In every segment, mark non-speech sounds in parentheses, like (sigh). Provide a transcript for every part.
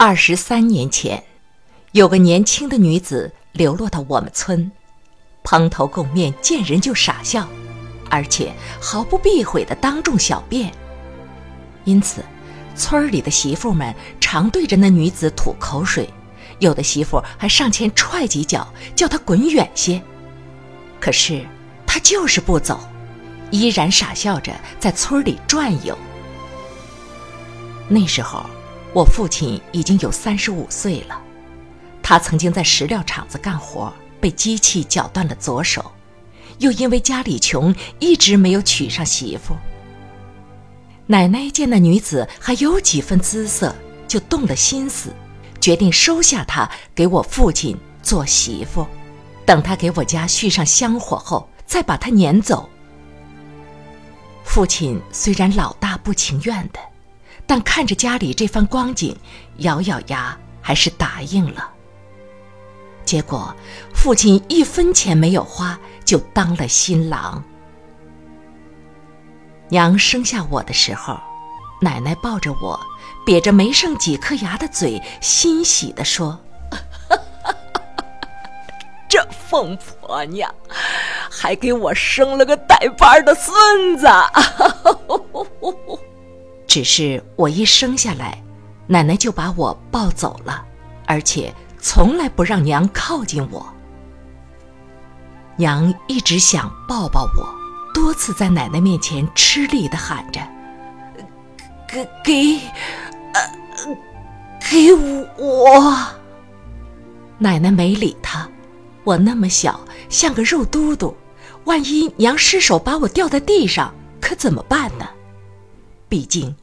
二十三年前，有个年轻的女子流落到我们村，蓬头垢面，见人就傻笑，而且毫不避讳的当众小便。因此，村里的媳妇们常对着那女子吐口水，有的媳妇还上前踹几脚，叫她滚远些。可是她就是不走，依然傻笑着在村里转悠。那时候。我父亲已经有三十五岁了，他曾经在石料厂子干活，被机器绞断了左手，又因为家里穷，一直没有娶上媳妇。奶奶见那女子还有几分姿色，就动了心思，决定收下她给我父亲做媳妇，等她给我家续上香火后，再把她撵走。父亲虽然老大不情愿的。但看着家里这番光景，咬咬牙还是答应了。结果，父亲一分钱没有花，就当了新郎。娘生下我的时候，奶奶抱着我，瘪着没剩几颗牙的嘴，欣喜地说：“ (laughs) 这疯婆娘，还给我生了个带把的孙子。” (laughs) 只是我一生下来，奶奶就把我抱走了，而且从来不让娘靠近我。娘一直想抱抱我，多次在奶奶面前吃力的喊着：“给给，呃，给我。”奶奶没理她。我那么小，像个肉嘟嘟，万一娘失手把我掉在地上，可怎么办呢？毕竟，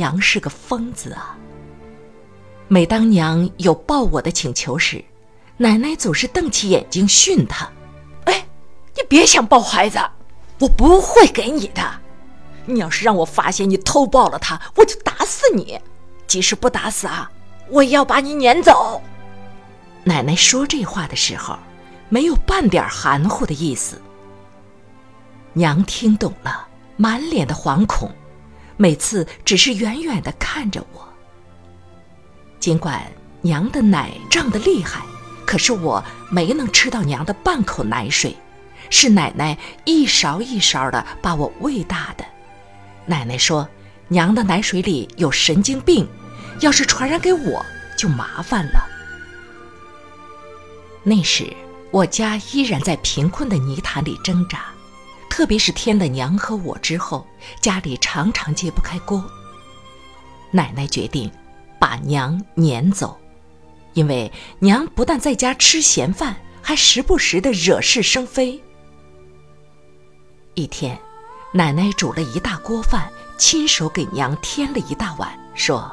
娘是个疯子啊。每当娘有抱我的请求时，奶奶总是瞪起眼睛训她：“哎，你别想抱孩子，我不会给你的。你要是让我发现你偷抱了他，我就打死你。即使不打死啊，我也要把你撵走。”奶奶说这话的时候，没有半点含糊的意思。娘听懂了，满脸的惶恐。每次只是远远的看着我。尽管娘的奶胀得厉害，可是我没能吃到娘的半口奶水，是奶奶一勺一勺的把我喂大的。奶奶说，娘的奶水里有神经病，要是传染给我就麻烦了。那时我家依然在贫困的泥潭里挣扎。特别是添了娘和我之后，家里常常揭不开锅。奶奶决定把娘撵走，因为娘不但在家吃闲饭，还时不时的惹是生非。一天，奶奶煮了一大锅饭，亲手给娘添了一大碗，说：“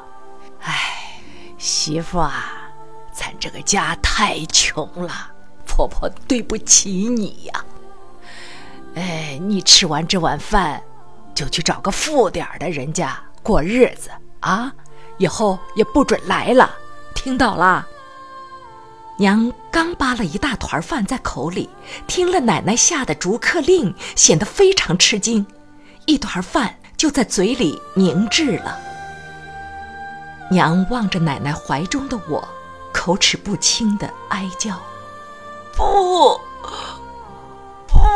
哎，媳妇啊，咱这个家太穷了，婆婆对不起你呀。”哎，你吃完这碗饭，就去找个富点儿的人家过日子啊！以后也不准来了，听到了？娘刚扒了一大团饭在口里，听了奶奶下的逐客令，显得非常吃惊，一团饭就在嘴里凝滞了。娘望着奶奶怀中的我，口齿不清的哀叫：“不。”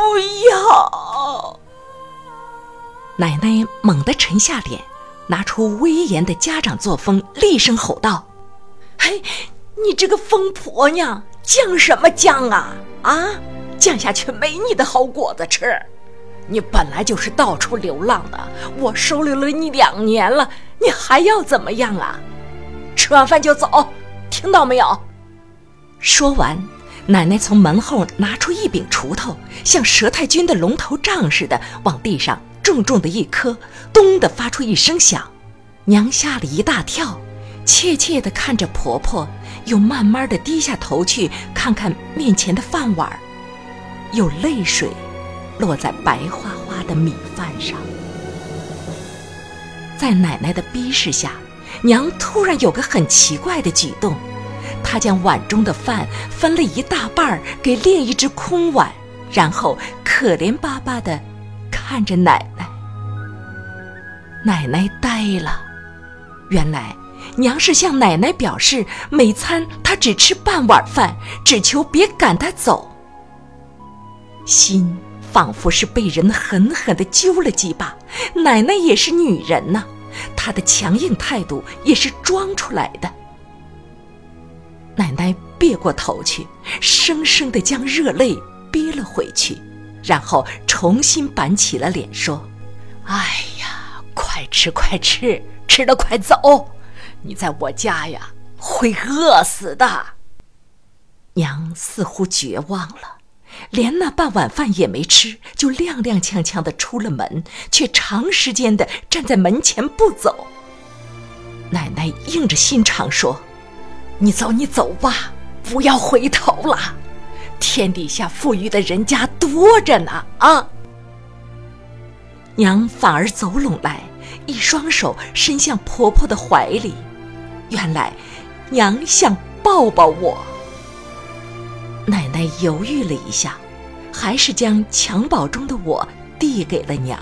不要！奶奶猛地沉下脸，拿出威严的家长作风，厉声吼道：“嘿，你这个疯婆娘，犟什么犟啊？啊，犟下去没你的好果子吃！你本来就是到处流浪的，我收留了你两年了，你还要怎么样啊？吃完饭就走，听到没有？”说完。奶奶从门后拿出一柄锄头，像佘太君的龙头杖似的往地上重重的一磕，咚的发出一声响。娘吓了一大跳，怯怯的看着婆婆，又慢慢的低下头去看看面前的饭碗，有泪水落在白花花的米饭上。在奶奶的逼视下，娘突然有个很奇怪的举动。他将碗中的饭分了一大半给另一只空碗，然后可怜巴巴地看着奶奶。奶奶呆了，原来娘是向奶奶表示，每餐她只吃半碗饭，只求别赶她走。心仿佛是被人狠狠地揪了几把。奶奶也是女人呐，她的强硬态度也是装出来的。奶奶别过头去，生生地将热泪憋了回去，然后重新板起了脸说：“哎呀，快吃快吃，吃了快走！你在我家呀，会饿死的。”娘似乎绝望了，连那半碗饭也没吃，就踉踉跄跄地出了门，却长时间地站在门前不走。奶奶硬着心肠说。你走，你走吧，不要回头了。天底下富裕的人家多着呢啊！娘反而走拢来，一双手伸向婆婆的怀里。原来，娘想抱抱我。奶奶犹豫了一下，还是将襁褓中的我递给了娘。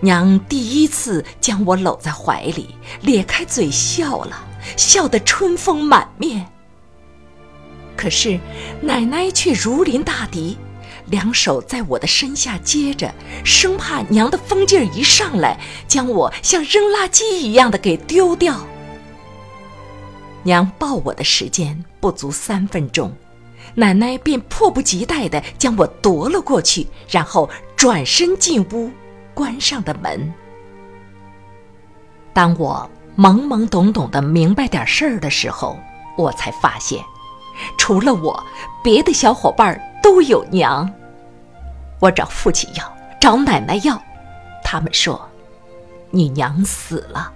娘第一次将我搂在怀里，咧开嘴笑了。笑得春风满面。可是奶奶却如临大敌，两手在我的身下接着，生怕娘的疯劲儿一上来，将我像扔垃圾一样的给丢掉。娘抱我的时间不足三分钟，奶奶便迫不及待地将我夺了过去，然后转身进屋，关上的门。当我。懵懵懂懂的明白点事儿的时候，我才发现，除了我，别的小伙伴都有娘。我找父亲要，找奶奶要，他们说，你娘死了。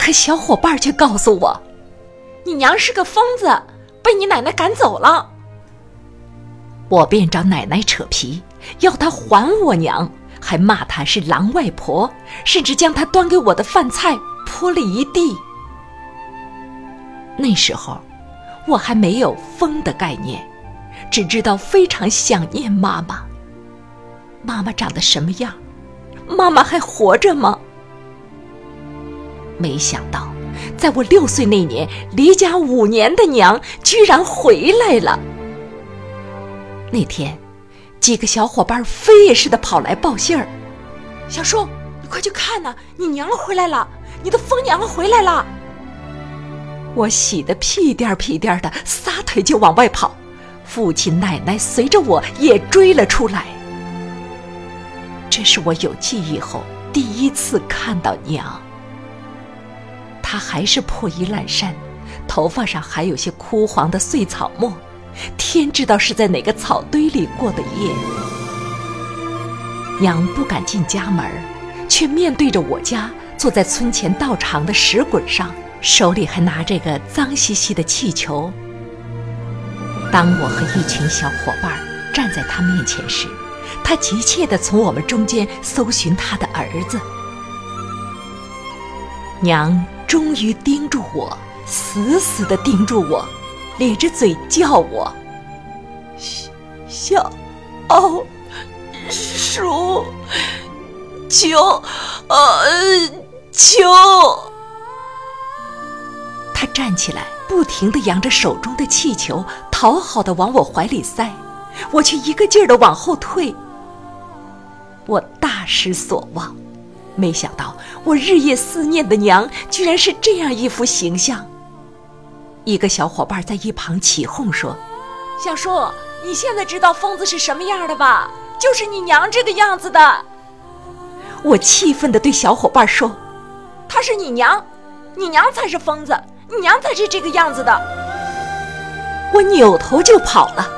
可小伙伴却告诉我，你娘是个疯子，被你奶奶赶走了。我便找奶奶扯皮，要她还我娘，还骂她是狼外婆，甚至将她端给我的饭菜。泼了一地。那时候，我还没有“疯”的概念，只知道非常想念妈妈。妈妈长得什么样？妈妈还活着吗？没想到，在我六岁那年，离家五年的娘居然回来了。那天，几个小伙伴飞也似的跑来报信儿：“小叔，你快去看呐，你娘回来了！”你的疯娘回来了！我喜得屁颠儿屁颠儿的，撒腿就往外跑。父亲、奶奶随着我也追了出来。这是我有记忆后第一次看到娘。她还是破衣烂衫，头发上还有些枯黄的碎草末，天知道是在哪个草堆里过的夜。娘不敢进家门，却面对着我家。坐在村前道场的石滚上，手里还拿着个脏兮兮的气球。当我和一群小伙伴站在他面前时，他急切地从我们中间搜寻他的儿子。娘终于盯住我，死死地盯住我，咧着嘴叫我：“小哦叔，求呃。”秋，他站起来，不停地扬着手中的气球，讨好的往我怀里塞，我却一个劲儿的往后退。我大失所望，没想到我日夜思念的娘，居然是这样一副形象。一个小伙伴在一旁起哄说：“小叔，你现在知道疯子是什么样的吧？就是你娘这个样子的。”我气愤地对小伙伴说。她是你娘，你娘才是疯子，你娘才是这个样子的。我扭头就跑了，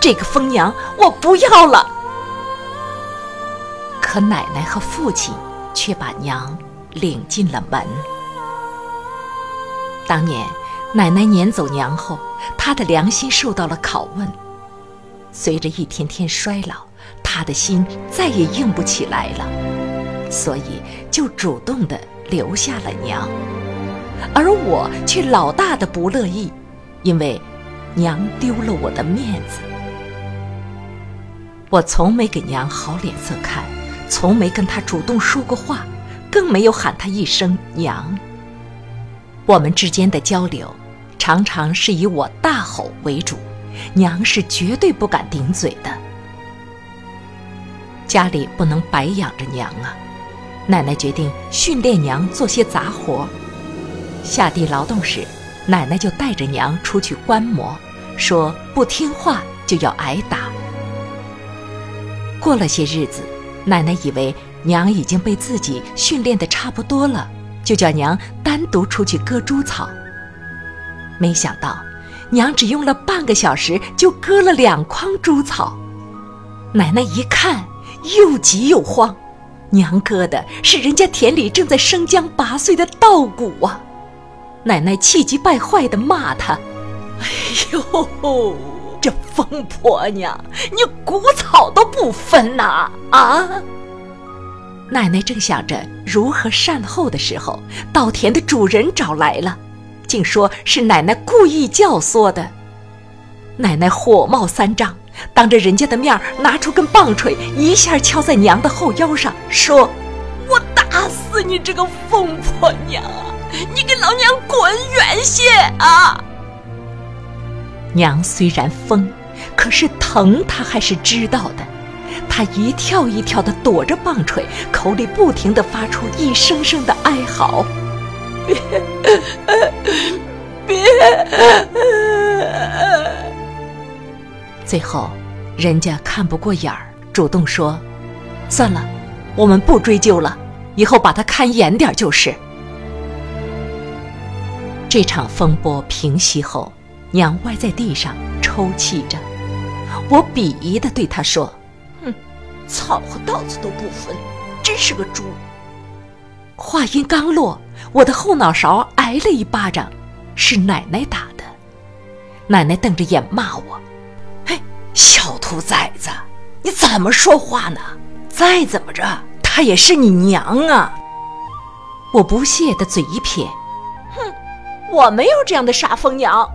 这个疯娘我不要了。可奶奶和父亲却把娘领进了门。当年奶奶撵走娘后，她的良心受到了拷问。随着一天天衰老，她的心再也硬不起来了，所以就主动的。留下了娘，而我却老大的不乐意，因为娘丢了我的面子。我从没给娘好脸色看，从没跟她主动说过话，更没有喊她一声娘。我们之间的交流，常常是以我大吼为主，娘是绝对不敢顶嘴的。家里不能白养着娘啊，奶奶决定训练娘做些杂活。下地劳动时，奶奶就带着娘出去观摩，说不听话就要挨打。过了些日子，奶奶以为娘已经被自己训练的差不多了，就叫娘单独出去割猪草。没想到，娘只用了半个小时就割了两筐猪草。奶奶一看，又急又慌，娘割的是人家田里正在生姜拔穗的稻谷啊！奶奶气急败坏地骂他：“哎呦，这疯婆娘，你谷草都不分呐！啊！”奶奶正想着如何善后的时候，稻田的主人找来了，竟说是奶奶故意教唆的。奶奶火冒三丈，当着人家的面拿出根棒槌，一下敲在娘的后腰上，说：“我打死你这个疯婆娘！”你给老娘滚远些啊！娘虽然疯，可是疼她还是知道的。她一跳一跳地躲着棒槌，口里不停地发出一声声的哀嚎：“别，别！”最后，人家看不过眼儿，主动说：“算了，我们不追究了，以后把他看严点就是。”这场风波平息后，娘歪在地上抽泣着。我鄙夷地对她说：“哼，草和稻子都不分，真是个猪。”话音刚落，我的后脑勺挨了一巴掌，是奶奶打的。奶奶瞪着眼骂我：“，小兔崽子，你怎么说话呢？再怎么着，她也是你娘啊！”我不屑地嘴一撇。哼我没有这样的傻疯娘。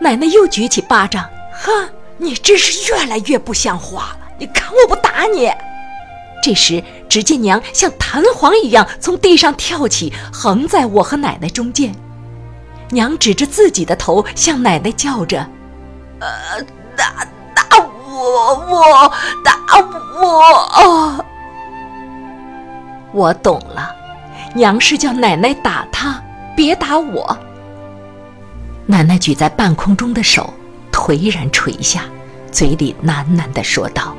奶奶又举起巴掌，哼，你真是越来越不像话了！你看我不打你！这时，只见娘像弹簧一样从地上跳起，横在我和奶奶中间。娘指着自己的头，向奶奶叫着：“呃，打打我，我打我！”我懂了，娘是叫奶奶打她。别打我！奶奶举在半空中的手颓然垂下，嘴里喃喃地说道：“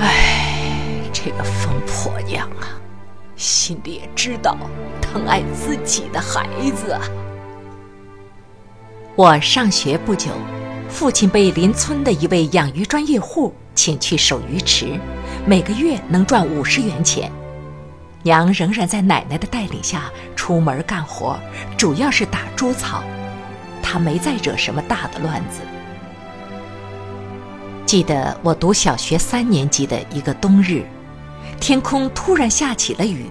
哎，这个疯婆娘啊，心里也知道疼爱自己的孩子。”我上学不久，父亲被邻村的一位养鱼专业户请去守鱼池，每个月能赚五十元钱。娘仍然在奶奶的带领下出门干活，主要是打猪草。她没再惹什么大的乱子。记得我读小学三年级的一个冬日，天空突然下起了雨，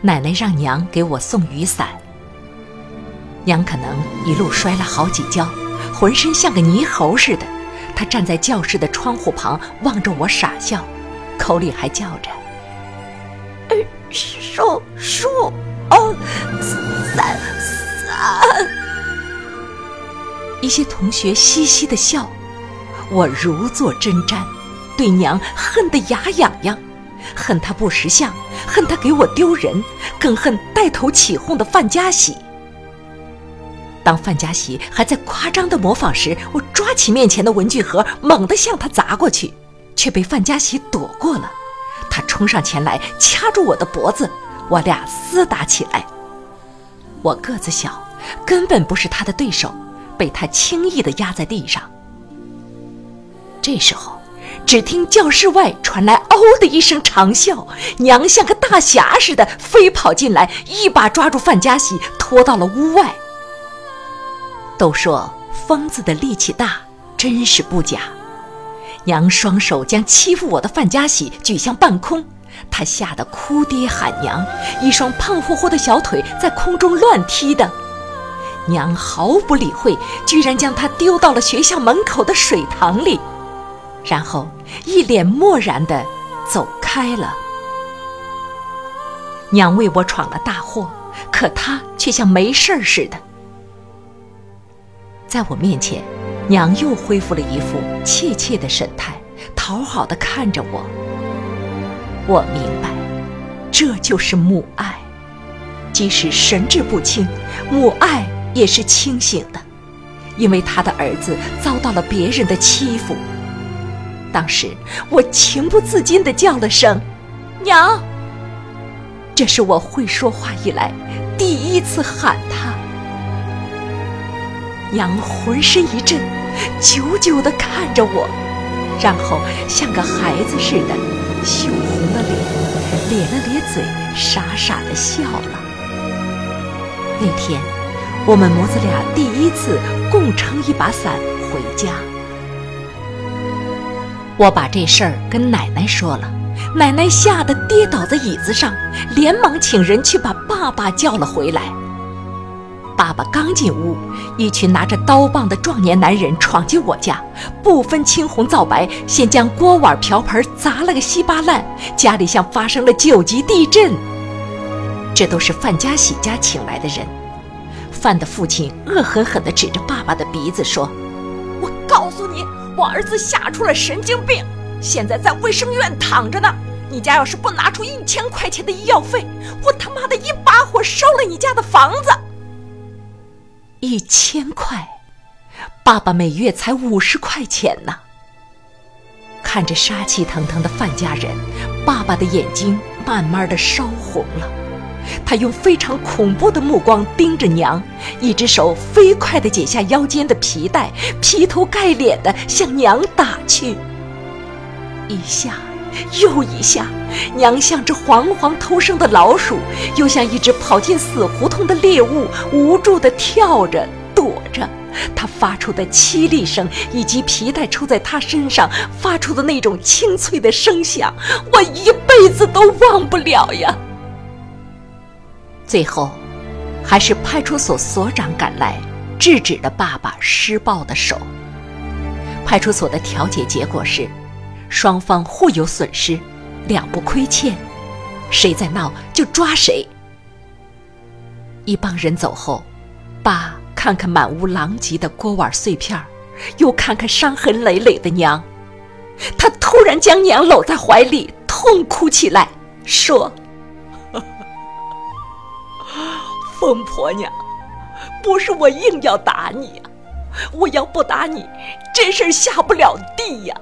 奶奶让娘给我送雨伞。娘可能一路摔了好几跤，浑身像个泥猴似的。他站在教室的窗户旁望着我傻笑，口里还叫着。数数哦，三三。一些同学嘻嘻的笑，我如坐针毡，对娘恨得牙痒痒，恨她不识相，恨她给我丢人，更恨带头起哄的范家喜。当范家喜还在夸张的模仿时，我抓起面前的文具盒，猛地向他砸过去，却被范家喜躲过了。他冲上前来，掐住我的脖子，我俩厮打起来。我个子小，根本不是他的对手，被他轻易地压在地上。这时候，只听教室外传来“嗷”的一声长啸，娘像个大侠似的飞跑进来，一把抓住范家喜，拖到了屋外。都说疯子的力气大，真是不假。娘双手将欺负我的范家喜举向半空，他吓得哭爹喊娘，一双胖乎乎的小腿在空中乱踢的。娘毫不理会，居然将他丢到了学校门口的水塘里，然后一脸漠然地走开了。娘为我闯了大祸，可他却像没事儿似的。在我面前，娘又恢复了一副怯怯的神态，讨好的看着我。我明白，这就是母爱，即使神志不清，母爱也是清醒的，因为他的儿子遭到了别人的欺负。当时我情不自禁地叫了声“娘”，这是我会说话以来第一次喊他。娘浑身一震，久久地看着我，然后像个孩子似的羞红了脸，咧了咧嘴，傻傻地笑了。那天，我们母子俩第一次共撑一把伞回家。我把这事儿跟奶奶说了，奶奶吓得跌倒在椅子上，连忙请人去把爸爸叫了回来。爸爸刚进屋，一群拿着刀棒的壮年男人闯进我家，不分青红皂白，先将锅碗瓢盆砸了个稀巴烂，家里像发生了九级地震。这都是范家喜家请来的人。范的父亲恶狠狠地指着爸爸的鼻子说：“我告诉你，我儿子吓出了神经病，现在在卫生院躺着呢。你家要是不拿出一千块钱的医药费，我他妈的一把火烧了你家的房子。”一千块，爸爸每月才五十块钱呢。看着杀气腾腾的范家人，爸爸的眼睛慢慢的烧红了。他用非常恐怖的目光盯着娘，一只手飞快地解下腰间的皮带，劈头盖脸地向娘打去。一下。又一下，娘像只惶惶偷生的老鼠，又像一只跑进死胡同的猎物，无助地跳着躲着。她发出的凄厉声，以及皮带抽在她身上发出的那种清脆的声响，我一辈子都忘不了呀。最后，还是派出所所长赶来，制止了爸爸施暴的手。派出所的调解结果是。双方互有损失，两不亏欠，谁再闹就抓谁。一帮人走后，爸看看满屋狼藉的锅碗碎片又看看伤痕累累的娘，他突然将娘搂在怀里，痛哭起来，说：“疯婆娘，不是我硬要打你呀，我要不打你，这事儿下不了地呀。”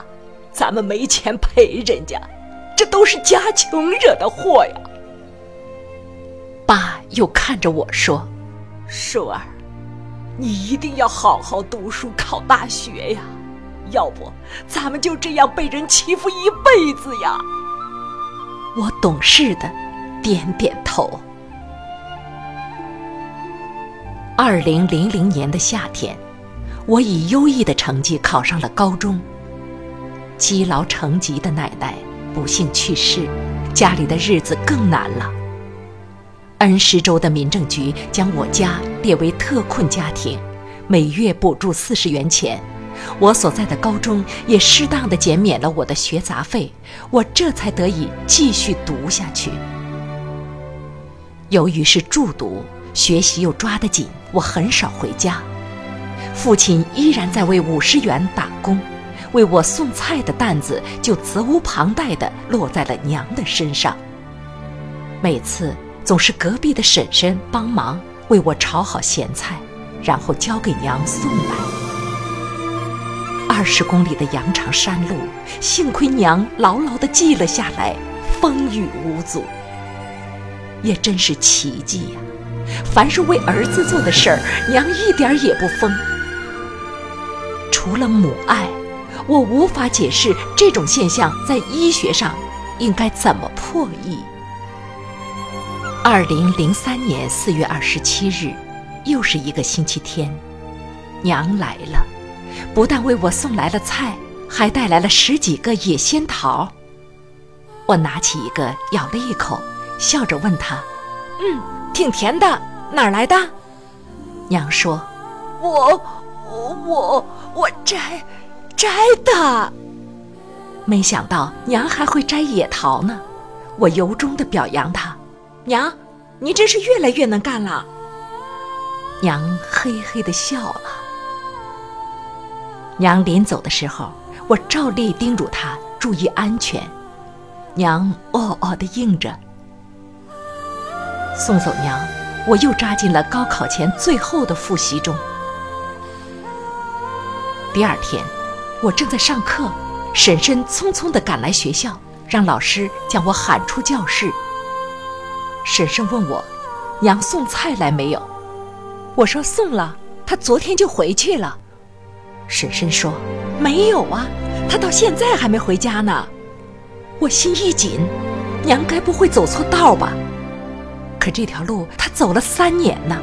咱们没钱赔人家，这都是家穷惹的祸呀。爸又看着我说：“舒儿，你一定要好好读书，考大学呀，要不咱们就这样被人欺负一辈子呀。”我懂事的点点头。二零零零年的夏天，我以优异的成绩考上了高中。积劳成疾的奶奶不幸去世，家里的日子更难了。恩施州的民政局将我家列为特困家庭，每月补助四十元钱。我所在的高中也适当的减免了我的学杂费，我这才得以继续读下去。由于是住读，学习又抓得紧，我很少回家。父亲依然在为五十元打工。为我送菜的担子就责无旁贷地落在了娘的身上。每次总是隔壁的婶婶帮忙为我炒好咸菜，然后交给娘送来。二十公里的羊肠山路，幸亏娘牢牢地记了下来，风雨无阻。也真是奇迹呀！凡是为儿子做的事儿，娘一点也不疯。除了母爱。我无法解释这种现象在医学上应该怎么破译。二零零三年四月二十七日，又是一个星期天，娘来了，不但为我送来了菜，还带来了十几个野仙桃。我拿起一个，咬了一口，笑着问她：“嗯，挺甜的，哪儿来的？”娘说：“我，我，我摘。”摘的，没想到娘还会摘野桃呢。我由衷的表扬她，娘，你真是越来越能干了。娘嘿嘿的笑了。娘临走的时候，我照例叮嘱她注意安全。娘哦哦的应着。送走娘，我又扎进了高考前最后的复习中。第二天，我正在上课，婶婶匆匆地赶来学校，让老师将我喊出教室。婶婶问我：“娘送菜来没有？”我说：“送了，她昨天就回去了。”婶婶说：“没有啊，她到现在还没回家呢。”我心一紧，娘该不会走错道吧？可这条路她走了三年呢，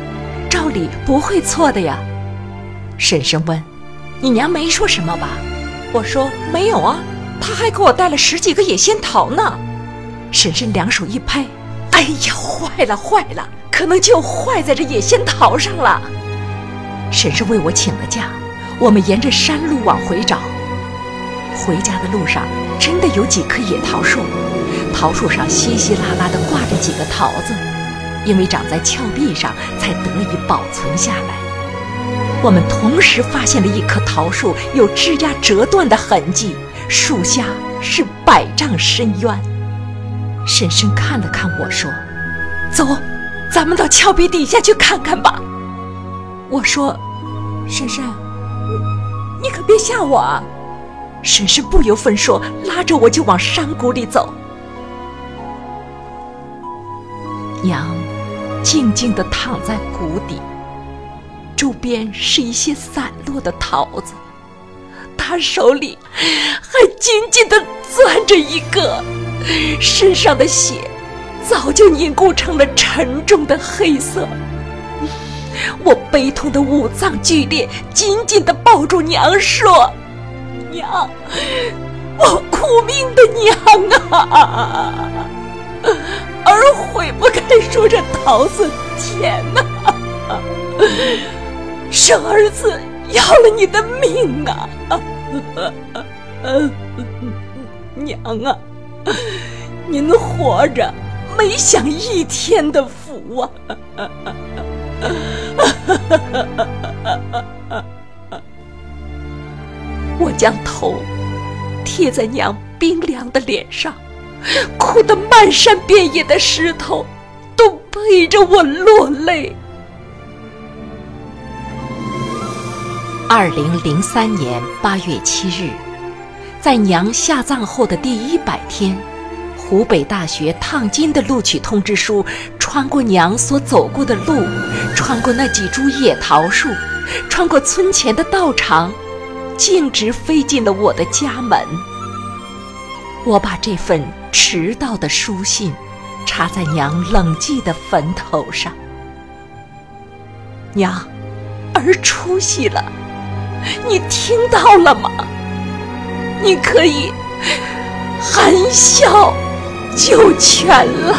照理不会错的呀。婶婶问：“你娘没说什么吧？”我说：“没有啊，她还给我带了十几个野仙桃呢。”婶婶两手一拍：“哎呀，坏了坏了，可能就坏在这野仙桃上了。”婶婶为我请了假，我们沿着山路往回找。回家的路上真的有几棵野桃树，桃树上稀稀拉拉地挂着几个桃子。因为长在峭壁上，才得以保存下来。我们同时发现了一棵桃树有枝丫折断的痕迹，树下是百丈深渊。婶婶看了看我说：“走，咱们到峭壁底下去看看吧。”我说：“婶婶，你可别吓我啊！”婶婶不由分说，拉着我就往山谷里走。娘。静静地躺在谷底，周边是一些散落的桃子，他手里还紧紧地攥着一个，身上的血早就凝固成了沉重的黑色。我悲痛的五脏剧烈，紧紧地抱住娘说：“娘，我苦命的娘啊！”儿悔不该说这桃子甜呐，生儿子要了你的命啊！(laughs) 娘啊，您活着没享一天的福啊！(laughs) 我将头贴在娘冰凉的脸上。哭得漫山遍野的石头都陪着我落泪。二零零三年八月七日，在娘下葬后的第一百天，湖北大学烫金的录取通知书穿过娘所走过的路，穿过那几株野桃树，穿过村前的道场，径直飞进了我的家门。我把这份。迟到的书信，插在娘冷寂的坟头上。娘，儿出息了，你听到了吗？你可以含笑九泉了。